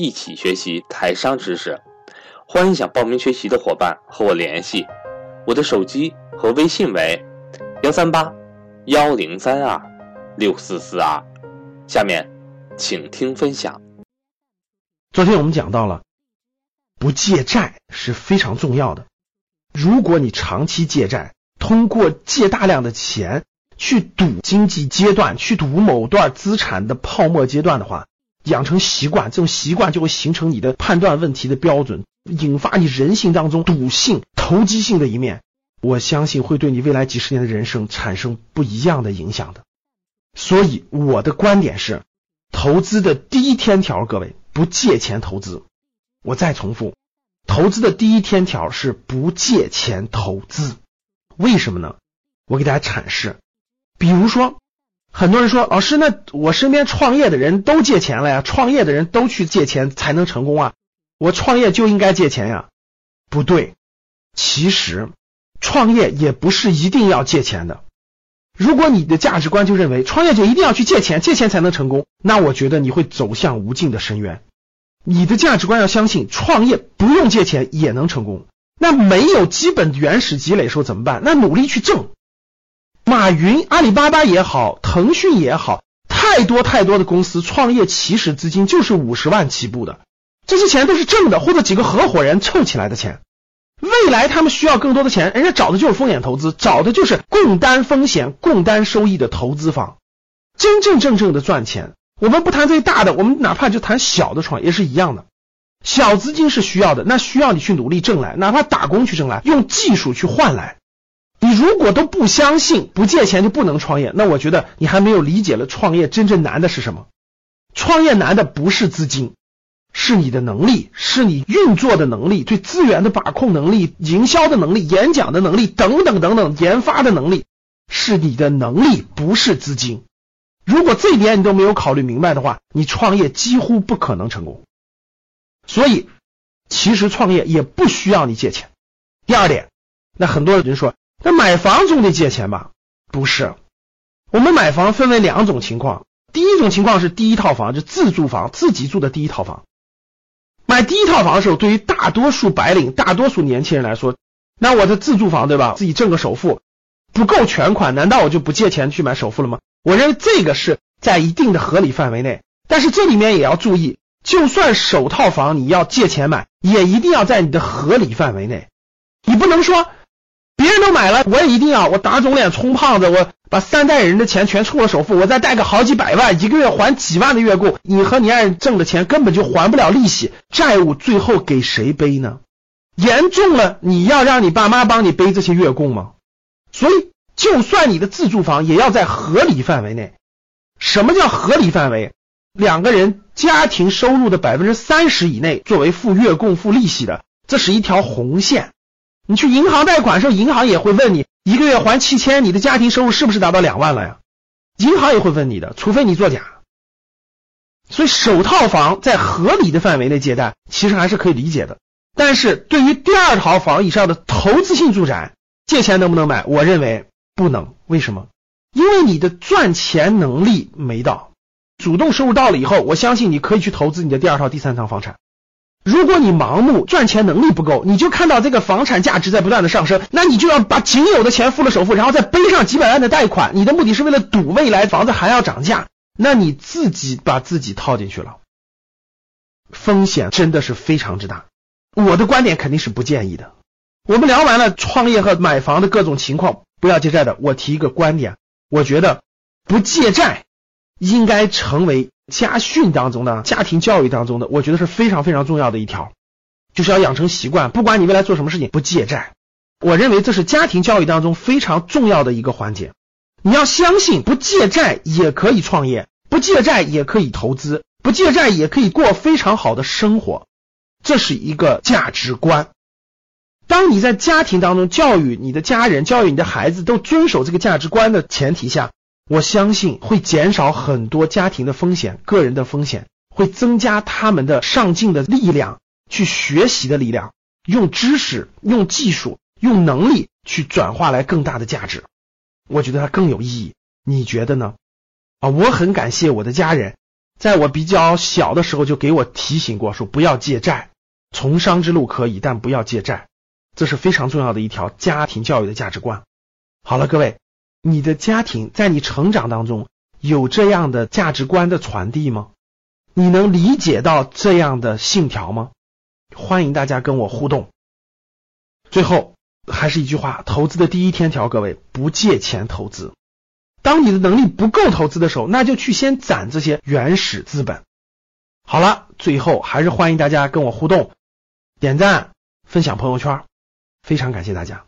一起学习台商知识，欢迎想报名学习的伙伴和我联系，我的手机和微信为幺三八幺零三二六四四二。下面，请听分享。昨天我们讲到了，不借债是非常重要的。如果你长期借债，通过借大量的钱。去赌经济阶段，去赌某段资产的泡沫阶段的话，养成习惯，这种习惯就会形成你的判断问题的标准，引发你人性当中赌性、投机性的一面。我相信会对你未来几十年的人生产生不一样的影响的。所以我的观点是，投资的第一天条，各位不借钱投资。我再重复，投资的第一天条是不借钱投资。为什么呢？我给大家阐释。比如说，很多人说，老师，那我身边创业的人都借钱了呀，创业的人都去借钱才能成功啊，我创业就应该借钱呀？不对，其实创业也不是一定要借钱的。如果你的价值观就认为创业就一定要去借钱，借钱才能成功，那我觉得你会走向无尽的深渊。你的价值观要相信创业不用借钱也能成功。那没有基本原始积累时候怎么办？那努力去挣。马云、阿里巴巴也好，腾讯也好，太多太多的公司创业起始资金就是五十万起步的，这些钱都是挣的，或者几个合伙人凑起来的钱。未来他们需要更多的钱，人家找的就是风险投资，找的就是共担风险、共担收益的投资方，真真正正的赚钱。我们不谈这些大的，我们哪怕就谈小的创业是一样的，小资金是需要的，那需要你去努力挣来，哪怕打工去挣来，用技术去换来。你如果都不相信不借钱就不能创业，那我觉得你还没有理解了创业真正难的是什么。创业难的不是资金，是你的能力，是你运作的能力，对资源的把控能力、营销的能力、演讲的能力等等等等，研发的能力是你的能力，不是资金。如果这一点你都没有考虑明白的话，你创业几乎不可能成功。所以，其实创业也不需要你借钱。第二点，那很多人说。那买房总得借钱吧？不是，我们买房分为两种情况。第一种情况是第一套房，就自住房，自己住的第一套房。买第一套房的时候，对于大多数白领、大多数年轻人来说，那我的自住房对吧？自己挣个首付不够全款，难道我就不借钱去买首付了吗？我认为这个是在一定的合理范围内。但是这里面也要注意，就算首套房你要借钱买，也一定要在你的合理范围内，你不能说。别人都买了，我也一定要。我打肿脸充胖子，我把三代人的钱全充了首付，我再贷个好几百万，一个月还几万的月供。你和你爱人挣的钱根本就还不了利息，债务最后给谁背呢？严重了，你要让你爸妈帮你背这些月供吗？所以，就算你的自住房也要在合理范围内。什么叫合理范围？两个人家庭收入的百分之三十以内作为付月供、付利息的，这是一条红线。你去银行贷款时候，银行也会问你一个月还七千，你的家庭收入是不是达到两万了呀？银行也会问你的，除非你作假。所以首套房在合理的范围内借贷，其实还是可以理解的。但是对于第二套房以上的投资性住宅，借钱能不能买？我认为不能。为什么？因为你的赚钱能力没到，主动收入到了以后，我相信你可以去投资你的第二套、第三套房产。如果你盲目赚钱能力不够，你就看到这个房产价值在不断的上升，那你就要把仅有的钱付了首付，然后再背上几百万的贷款，你的目的是为了赌未来房子还要涨价，那你自己把自己套进去了，风险真的是非常之大。我的观点肯定是不建议的。我们聊完了创业和买房的各种情况，不要借债的，我提一个观点，我觉得不借债应该成为。家训当中的家庭教育当中的，我觉得是非常非常重要的一条，就是要养成习惯，不管你未来做什么事情，不借债。我认为这是家庭教育当中非常重要的一个环节。你要相信，不借债也可以创业，不借债也可以投资，不借债也可以过非常好的生活。这是一个价值观。当你在家庭当中教育你的家人、教育你的孩子都遵守这个价值观的前提下，我相信会减少很多家庭的风险、个人的风险，会增加他们的上进的力量、去学习的力量，用知识、用技术、用能力去转化来更大的价值。我觉得它更有意义。你觉得呢？啊，我很感谢我的家人，在我比较小的时候就给我提醒过，说不要借债，从商之路可以，但不要借债，这是非常重要的一条家庭教育的价值观。好了，各位，你的家庭在你成长当中有这样的价值观的传递吗？你能理解到这样的信条吗？欢迎大家跟我互动。最后还是一句话，投资的第一天条，各位不借钱投资。当你的能力不够投资的时候，那就去先攒这些原始资本。好了，最后还是欢迎大家跟我互动，点赞、分享朋友圈，非常感谢大家。